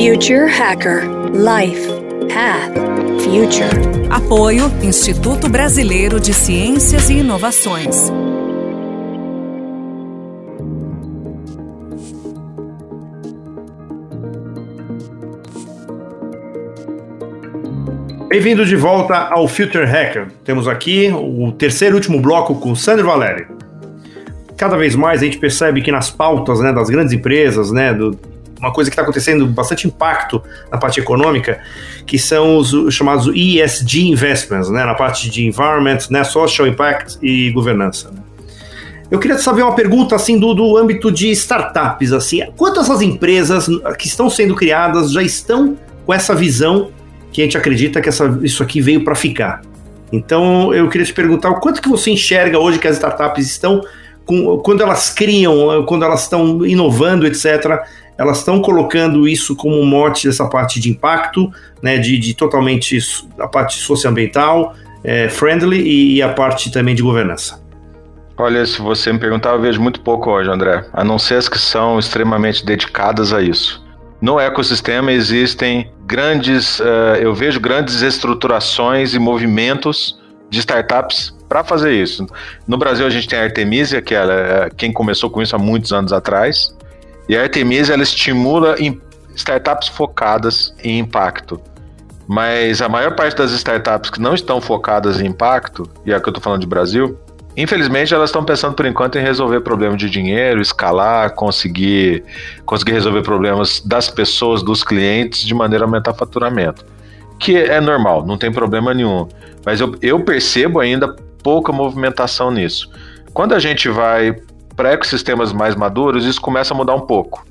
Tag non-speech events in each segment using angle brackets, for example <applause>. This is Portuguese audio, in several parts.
Future Hacker Life Path Future. Apoio Instituto Brasileiro de Ciências e Inovações. Bem-vindo de volta ao Future Hacker. Temos aqui o terceiro e último bloco com o Sandro Valério. Cada vez mais a gente percebe que nas pautas né, das grandes empresas, né, do, uma coisa que está acontecendo bastante impacto na parte econômica, que são os, os chamados ESG investments, né, na parte de environment, né, social impact e governança. Né. Eu queria saber uma pergunta assim do, do âmbito de startups, assim, quantas essas empresas que estão sendo criadas já estão com essa visão que a gente acredita que essa, isso aqui veio para ficar. Então eu queria te perguntar o quanto que você enxerga hoje que as startups estão com, quando elas criam, quando elas estão inovando, etc. Elas estão colocando isso como um mote dessa parte de impacto, né, de, de totalmente a parte socioambiental, é, friendly e a parte também de governança. Olha, se você me perguntar, eu vejo muito pouco hoje, André, a não ser as que são extremamente dedicadas a isso. No ecossistema existem grandes, uh, eu vejo grandes estruturações e movimentos de startups para fazer isso. No Brasil a gente tem a Artemisia, que ela é quem começou com isso há muitos anos atrás, e a Artemisia ela estimula startups focadas em impacto. Mas a maior parte das startups que não estão focadas em impacto, e é que eu estou falando de Brasil, Infelizmente, elas estão pensando por enquanto em resolver problemas de dinheiro, escalar, conseguir, conseguir resolver problemas das pessoas, dos clientes, de maneira a aumentar faturamento. Que é normal, não tem problema nenhum. Mas eu, eu percebo ainda pouca movimentação nisso. Quando a gente vai para ecossistemas mais maduros, isso começa a mudar um pouco.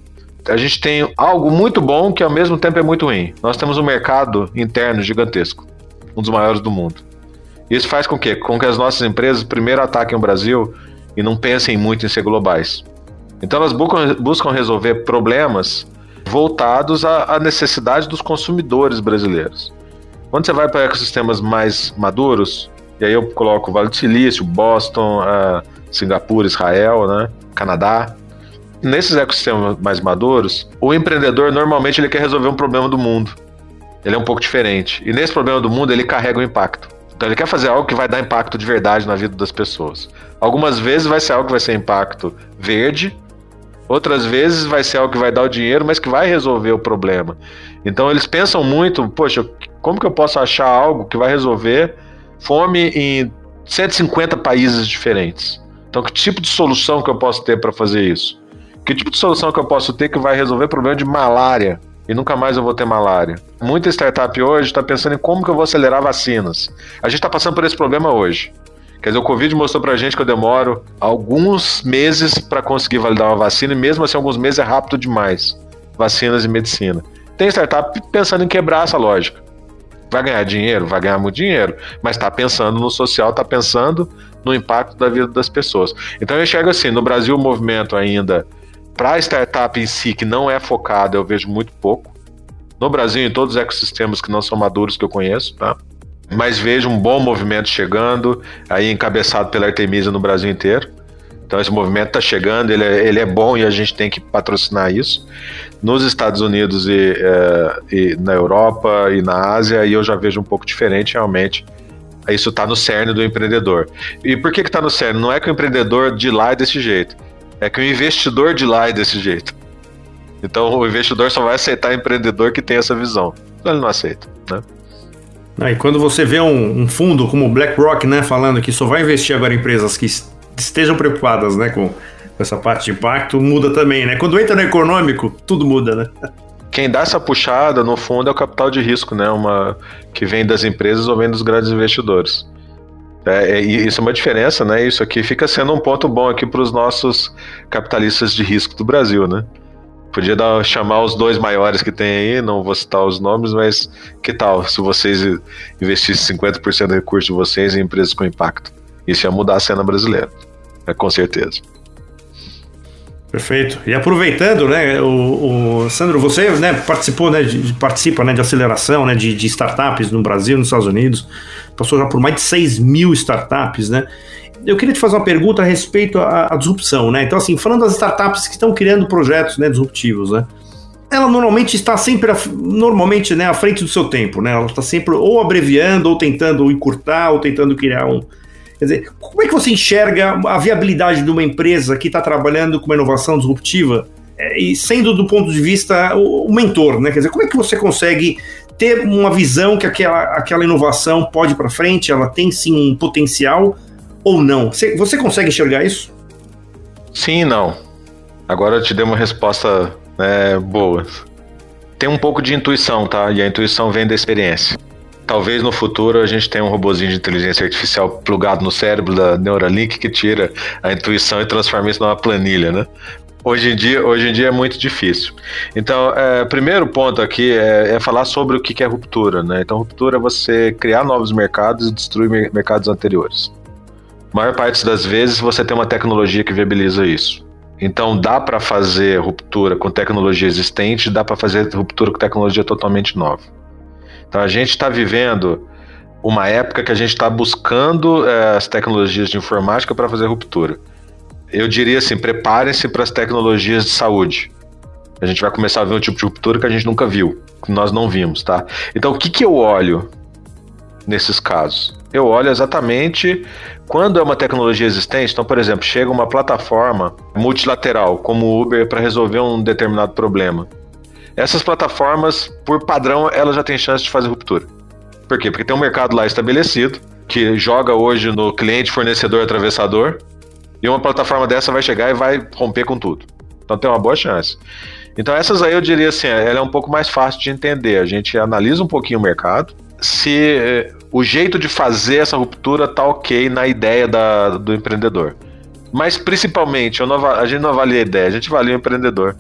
A gente tem algo muito bom que ao mesmo tempo é muito ruim. Nós temos um mercado interno gigantesco, um dos maiores do mundo. Isso faz com que, com que as nossas empresas primeiro ataquem o Brasil e não pensem muito em ser globais. Então elas buscam, buscam resolver problemas voltados à, à necessidade dos consumidores brasileiros. Quando você vai para ecossistemas mais maduros, e aí eu coloco Vale do Silício, Boston, uh, Singapura, Israel, né, Canadá, nesses ecossistemas mais maduros, o empreendedor normalmente ele quer resolver um problema do mundo. Ele é um pouco diferente. E nesse problema do mundo ele carrega o impacto. Então ele quer fazer algo que vai dar impacto de verdade na vida das pessoas. Algumas vezes vai ser algo que vai ser impacto verde, outras vezes vai ser algo que vai dar o dinheiro, mas que vai resolver o problema. Então eles pensam muito, poxa, como que eu posso achar algo que vai resolver fome em 150 países diferentes? Então que tipo de solução que eu posso ter para fazer isso? Que tipo de solução que eu posso ter que vai resolver o problema de malária? e nunca mais eu vou ter malária. Muita startup hoje está pensando em como que eu vou acelerar vacinas. A gente está passando por esse problema hoje. Quer dizer, o Covid mostrou pra gente que eu demoro alguns meses para conseguir validar uma vacina, e mesmo assim, alguns meses é rápido demais. Vacinas e medicina. Tem startup pensando em quebrar essa lógica. Vai ganhar dinheiro? Vai ganhar muito dinheiro. Mas está pensando no social, está pensando no impacto da vida das pessoas. Então eu enxergo assim: no Brasil, o movimento ainda para a startup em si, que não é focada, eu vejo muito pouco. No Brasil, em todos os ecossistemas que não são maduros que eu conheço, tá? Mas vejo um bom movimento chegando, aí encabeçado pela Artemisa no Brasil inteiro. Então esse movimento está chegando, ele é, ele é, bom e a gente tem que patrocinar isso. Nos Estados Unidos e, é, e na Europa e na Ásia, aí eu já vejo um pouco diferente realmente. Isso está no cerne do empreendedor. E por que está no cerne? Não é que o empreendedor de lá é desse jeito é que o investidor de lá é desse jeito. Então o investidor só vai aceitar empreendedor que tem essa visão. Então ele não aceita, né? E quando você vê um, um, fundo como o BlackRock, né, falando que só vai investir agora em empresas que estejam preocupadas, né, com essa parte de impacto, muda também, né? Quando entra no econômico, tudo muda, né? Quem dá essa puxada, no fundo, é o capital de risco, né? Uma que vem das empresas ou vem dos grandes investidores. É, é, isso é uma diferença, né? Isso aqui fica sendo um ponto bom aqui para os nossos capitalistas de risco do Brasil, né? Podia dar, chamar os dois maiores que tem aí, não vou citar os nomes, mas que tal se vocês investissem 50% do recurso de vocês em empresas com impacto? Isso ia mudar a cena brasileira, é, com certeza. Perfeito. E aproveitando, né, o, o Sandro, você né, participou, né, de, participa né, de aceleração né, de, de startups no Brasil, nos Estados Unidos, passou já por mais de 6 mil startups, né? Eu queria te fazer uma pergunta a respeito à, à disrupção, né? Então, assim, falando das startups que estão criando projetos né, disruptivos, né? ela normalmente está sempre, normalmente, né, à frente do seu tempo, né? Ela está sempre ou abreviando, ou tentando encurtar, ou tentando criar um. Quer dizer, como é que você enxerga a viabilidade de uma empresa que está trabalhando com uma inovação disruptiva é, e sendo do ponto de vista o, mentor, né? Quer dizer, como é que você consegue ter uma visão que aquela, aquela inovação pode ir para frente, ela tem sim um potencial ou não? Você, você consegue enxergar isso? Sim e não. Agora eu te dei uma resposta né, boa. Tem um pouco de intuição, tá? E a intuição vem da experiência. Talvez no futuro a gente tenha um robozinho de inteligência artificial plugado no cérebro da Neuralink que tira a intuição e transforma isso numa planilha, né? Hoje em dia, hoje em dia é muito difícil. Então, é, primeiro ponto aqui é, é, falar sobre o que é ruptura, né? Então, ruptura é você criar novos mercados e destruir mercados anteriores. A maior parte das vezes você tem uma tecnologia que viabiliza isso. Então, dá para fazer ruptura com tecnologia existente, dá para fazer ruptura com tecnologia totalmente nova. Então, a gente está vivendo uma época que a gente está buscando é, as tecnologias de informática para fazer ruptura eu diria assim, preparem-se para as tecnologias de saúde. A gente vai começar a ver um tipo de ruptura que a gente nunca viu, que nós não vimos, tá? Então, o que, que eu olho nesses casos? Eu olho exatamente quando é uma tecnologia existente. Então, por exemplo, chega uma plataforma multilateral, como o Uber, para resolver um determinado problema. Essas plataformas, por padrão, elas já têm chance de fazer ruptura. Por quê? Porque tem um mercado lá estabelecido, que joga hoje no cliente, fornecedor, atravessador, e uma plataforma dessa vai chegar e vai romper com tudo. Então tem uma boa chance. Então essas aí eu diria assim, ela é um pouco mais fácil de entender. A gente analisa um pouquinho o mercado. Se eh, o jeito de fazer essa ruptura tá ok na ideia da, do empreendedor. Mas principalmente, não, a gente não avalia a ideia, a gente avalia o empreendedor.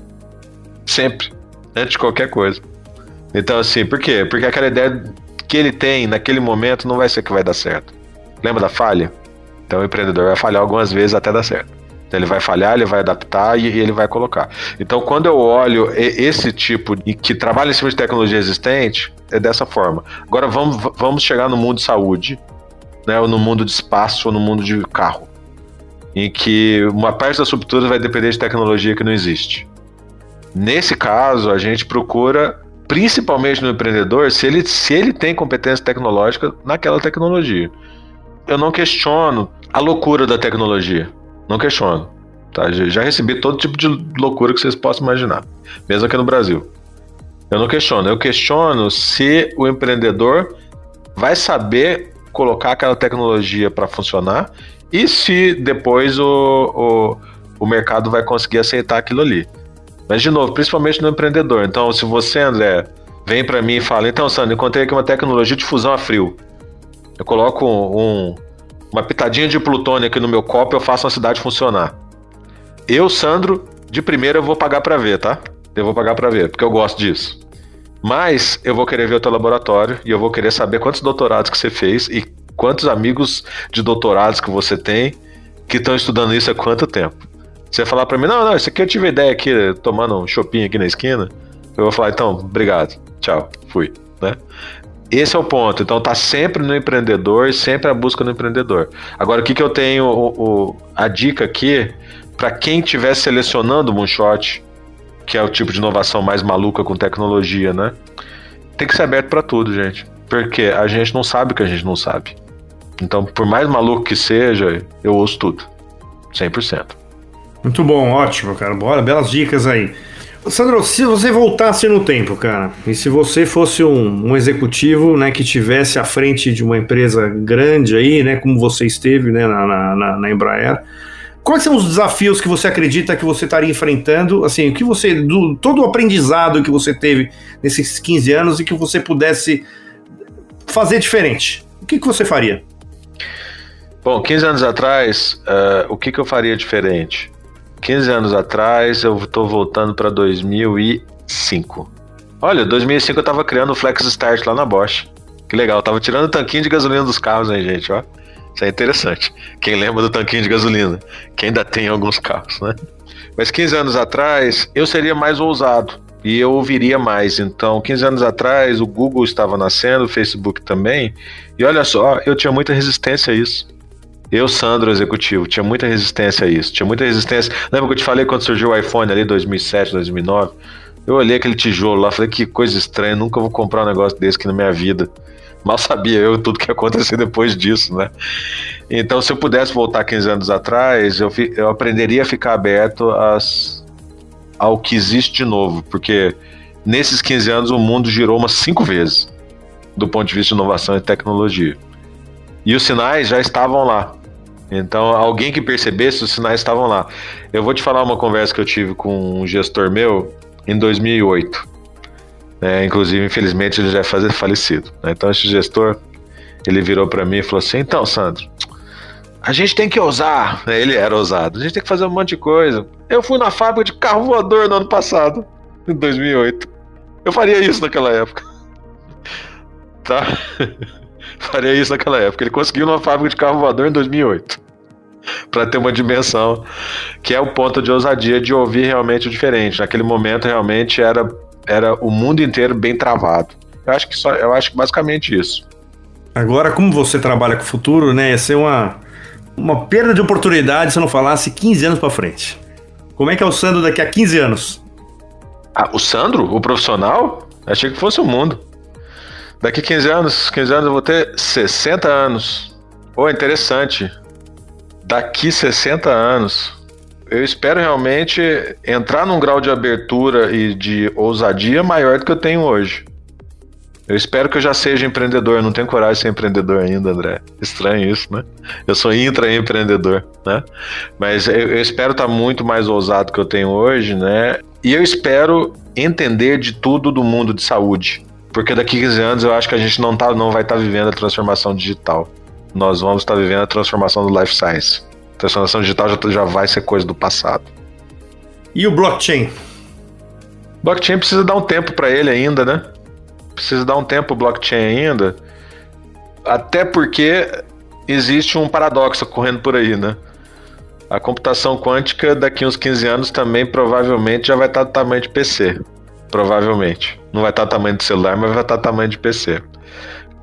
Sempre. Antes de qualquer coisa. Então, assim, por quê? Porque aquela ideia que ele tem naquele momento não vai ser que vai dar certo. Lembra da falha? Então o empreendedor vai falhar algumas vezes até dar certo. Então, ele vai falhar, ele vai adaptar e, ele vai colocar. Então, quando eu olho esse tipo de, que trabalha em cima de tecnologia existente, é dessa forma. Agora vamos, vamos chegar no mundo de saúde, né, ou no mundo de espaço, ou no mundo de carro, em que uma parte das rupturas vai depender de tecnologia que não existe. Nesse caso, a gente procura, principalmente no empreendedor, se ele, se ele tem competência tecnológica naquela tecnologia. Eu não questiono a loucura da tecnologia. Não questiono. Tá? Já recebi todo tipo de loucura que vocês possam imaginar, mesmo aqui no Brasil. Eu não questiono. Eu questiono se o empreendedor vai saber colocar aquela tecnologia para funcionar e se depois o, o, o mercado vai conseguir aceitar aquilo ali. Mas, de novo, principalmente no empreendedor. Então, se você, André, vem para mim e fala: então, Sandro, encontrei aqui uma tecnologia de fusão a frio. Eu coloco um, uma pitadinha de plutônio aqui no meu copo, eu faço a cidade funcionar. Eu, Sandro, de primeira eu vou pagar para ver, tá? Eu vou pagar para ver, porque eu gosto disso. Mas eu vou querer ver o teu laboratório e eu vou querer saber quantos doutorados que você fez e quantos amigos de doutorados que você tem que estão estudando isso há quanto tempo. Você falar para mim, não, não, isso aqui eu tive ideia aqui, tomando um shopping aqui na esquina. Eu vou falar, então, obrigado, tchau, fui, né? Esse é o ponto. Então tá sempre no empreendedor, sempre a busca no empreendedor. Agora, o que, que eu tenho o, o a dica aqui para quem estiver selecionando o Moonshot, que é o tipo de inovação mais maluca com tecnologia, né? Tem que ser aberto para tudo, gente. Porque a gente não sabe o que a gente não sabe. Então, por mais maluco que seja, eu ouço tudo. 100%. Muito bom, ótimo, cara. Bora, belas dicas aí. Sandro, se você voltasse no tempo, cara, e se você fosse um, um, executivo, né, que tivesse à frente de uma empresa grande aí, né, como você esteve, né, na, na, na Embraer, quais são os desafios que você acredita que você estaria enfrentando, assim, o que você, do, todo o aprendizado que você teve nesses 15 anos e que você pudesse fazer diferente, o que, que você faria? Bom, 15 anos atrás, uh, o que, que eu faria diferente? 15 anos atrás, eu tô voltando para 2005. Olha, 2005 eu tava criando o Flex Start lá na Bosch. Que legal, tava tirando o tanquinho de gasolina dos carros, hein, gente, ó. Isso é interessante. Quem lembra do tanquinho de gasolina? Que ainda tem alguns carros, né? Mas 15 anos atrás, eu seria mais ousado e eu ouviria mais. Então, 15 anos atrás, o Google estava nascendo, o Facebook também. E olha só, eu tinha muita resistência a isso. Eu, Sandro, executivo, tinha muita resistência a isso. Tinha muita resistência. Lembra que eu te falei quando surgiu o iPhone ali, 2007, 2009? Eu olhei aquele tijolo lá, falei que coisa estranha, nunca vou comprar um negócio desse aqui na minha vida. <laughs> Mal sabia eu tudo que ia acontecer depois disso, né? Então, se eu pudesse voltar 15 anos atrás, eu, fi, eu aprenderia a ficar aberto às, ao que existe de novo, porque nesses 15 anos o mundo girou umas cinco vezes, do ponto de vista de inovação e tecnologia. E os sinais já estavam lá. Então, alguém que percebesse, os sinais estavam lá. Eu vou te falar uma conversa que eu tive com um gestor meu em 2008. É, inclusive, infelizmente, ele já é falecido. Né? Então, esse gestor, ele virou para mim e falou assim: Então, Sandro, a gente tem que ousar. Ele era ousado. A gente tem que fazer um monte de coisa. Eu fui na fábrica de carro voador no ano passado, em 2008. Eu faria isso naquela época. <laughs> Tá? <laughs> <laughs> faria isso naquela época. Ele conseguiu numa fábrica de carro voador em 2008. Para ter uma dimensão que é o ponto de ousadia de ouvir realmente o diferente. Naquele momento, realmente era, era o mundo inteiro bem travado. Eu acho que só, eu acho que basicamente isso. Agora, como você trabalha com o futuro, né? Ia ser uma, uma perda de oportunidade se eu não falasse 15 anos para frente. Como é que é o Sandro daqui a 15 anos? Ah, o Sandro? O profissional? Achei que fosse o mundo. Daqui 15 anos, 15 anos eu vou ter 60 anos. Pô, oh, interessante. Daqui 60 anos, eu espero realmente entrar num grau de abertura e de ousadia maior do que eu tenho hoje. Eu espero que eu já seja empreendedor. Eu não tenho coragem de ser empreendedor ainda, André. Estranho isso, né? Eu sou intraempreendedor, né? Mas eu, eu espero estar muito mais ousado que eu tenho hoje, né? E eu espero entender de tudo do mundo de saúde. Porque daqui a 15 anos eu acho que a gente não, tá, não vai estar tá vivendo a transformação digital. Nós vamos estar tá vivendo a transformação do life science. A transformação digital já, já vai ser coisa do passado. E o blockchain? Blockchain precisa dar um tempo para ele ainda, né? Precisa dar um tempo o blockchain ainda. Até porque existe um paradoxo correndo por aí, né? A computação quântica daqui uns 15 anos também provavelmente já vai estar do tamanho de PC. Provavelmente. Não vai estar tamanho de celular, mas vai estar tamanho de PC.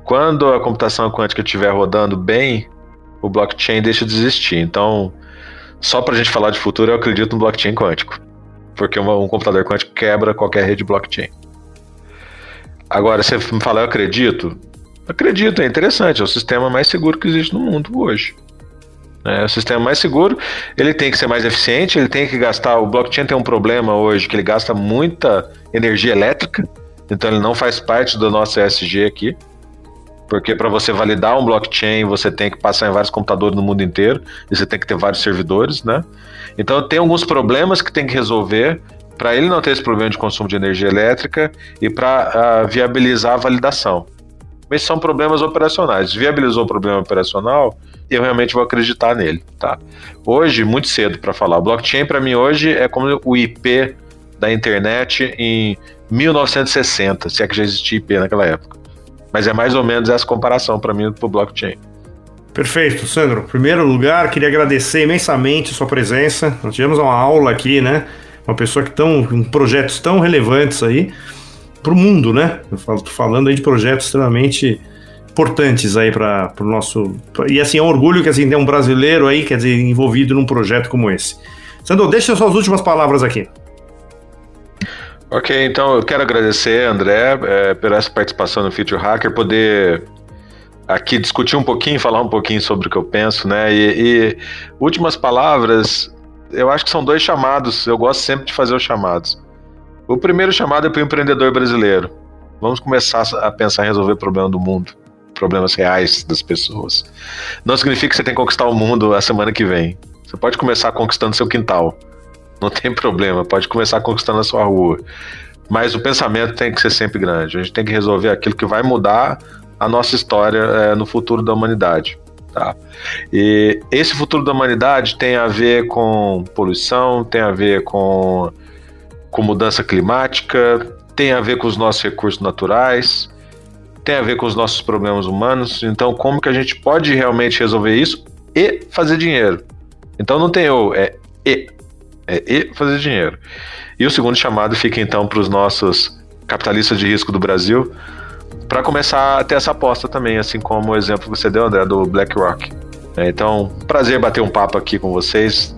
Quando a computação quântica estiver rodando bem, o blockchain deixa de existir. Então, só para a gente falar de futuro, eu acredito no blockchain quântico. Porque um computador quântico quebra qualquer rede blockchain. Agora, você me fala, eu acredito? Acredito, é interessante. É o sistema mais seguro que existe no mundo hoje. É, o sistema mais seguro, ele tem que ser mais eficiente, ele tem que gastar. O blockchain tem um problema hoje que ele gasta muita energia elétrica, então ele não faz parte do nosso ESG aqui. Porque para você validar um blockchain, você tem que passar em vários computadores no mundo inteiro, e você tem que ter vários servidores, né? Então tem alguns problemas que tem que resolver para ele não ter esse problema de consumo de energia elétrica e para uh, ah, viabilizar a validação. Mas são problemas operacionais. Viabilizou o problema operacional, eu realmente vou acreditar nele, tá? Hoje, muito cedo para falar. O blockchain para mim hoje é como o IP da internet em 1960, se é que já existia IP naquela época. Mas é mais ou menos essa comparação para mim pro blockchain. Perfeito, Sandro. Em primeiro lugar, queria agradecer imensamente a sua presença. Nós tivemos uma aula aqui, né? Uma pessoa que estão com projetos tão relevantes aí para o mundo, né? Eu falo, falando aí de projetos extremamente importantes aí para o nosso. E assim, é um orgulho que assim, tem um brasileiro aí, quer dizer, envolvido num projeto como esse. Sandro, deixa suas últimas palavras aqui. Ok, então eu quero agradecer, André, é, essa participação no Future Hacker, poder aqui discutir um pouquinho, falar um pouquinho sobre o que eu penso, né? E, e últimas palavras, eu acho que são dois chamados, eu gosto sempre de fazer os chamados. O primeiro chamado é para o empreendedor brasileiro. Vamos começar a pensar em resolver o problema do mundo problemas reais das pessoas. Não significa que você tem que conquistar o mundo a semana que vem. Você pode começar conquistando seu quintal. Não tem problema, pode começar conquistando a sua rua. Mas o pensamento tem que ser sempre grande. A gente tem que resolver aquilo que vai mudar a nossa história é, no futuro da humanidade. Tá? E esse futuro da humanidade tem a ver com poluição, tem a ver com, com mudança climática, tem a ver com os nossos recursos naturais, tem a ver com os nossos problemas humanos. Então, como que a gente pode realmente resolver isso e fazer dinheiro? Então, não tem ou, é e. É e fazer dinheiro. E o segundo chamado fica então para os nossos capitalistas de risco do Brasil, para começar a ter essa aposta também, assim como o exemplo que você deu, André, do BlackRock. É, então, prazer bater um papo aqui com vocês.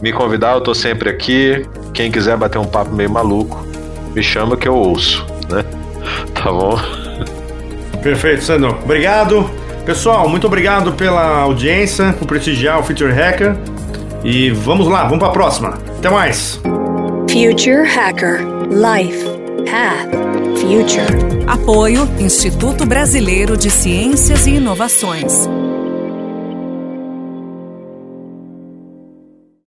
Me convidar, eu estou sempre aqui. Quem quiser bater um papo meio maluco, me chama que eu ouço, né? <laughs> Tá bom? Perfeito, Sandro. Obrigado. Pessoal, muito obrigado pela audiência, por prestigiar o Future Hacker. E vamos lá, vamos para a próxima. Até mais. Future Hacker Life Path Future. Apoio Instituto Brasileiro de Ciências e Inovações.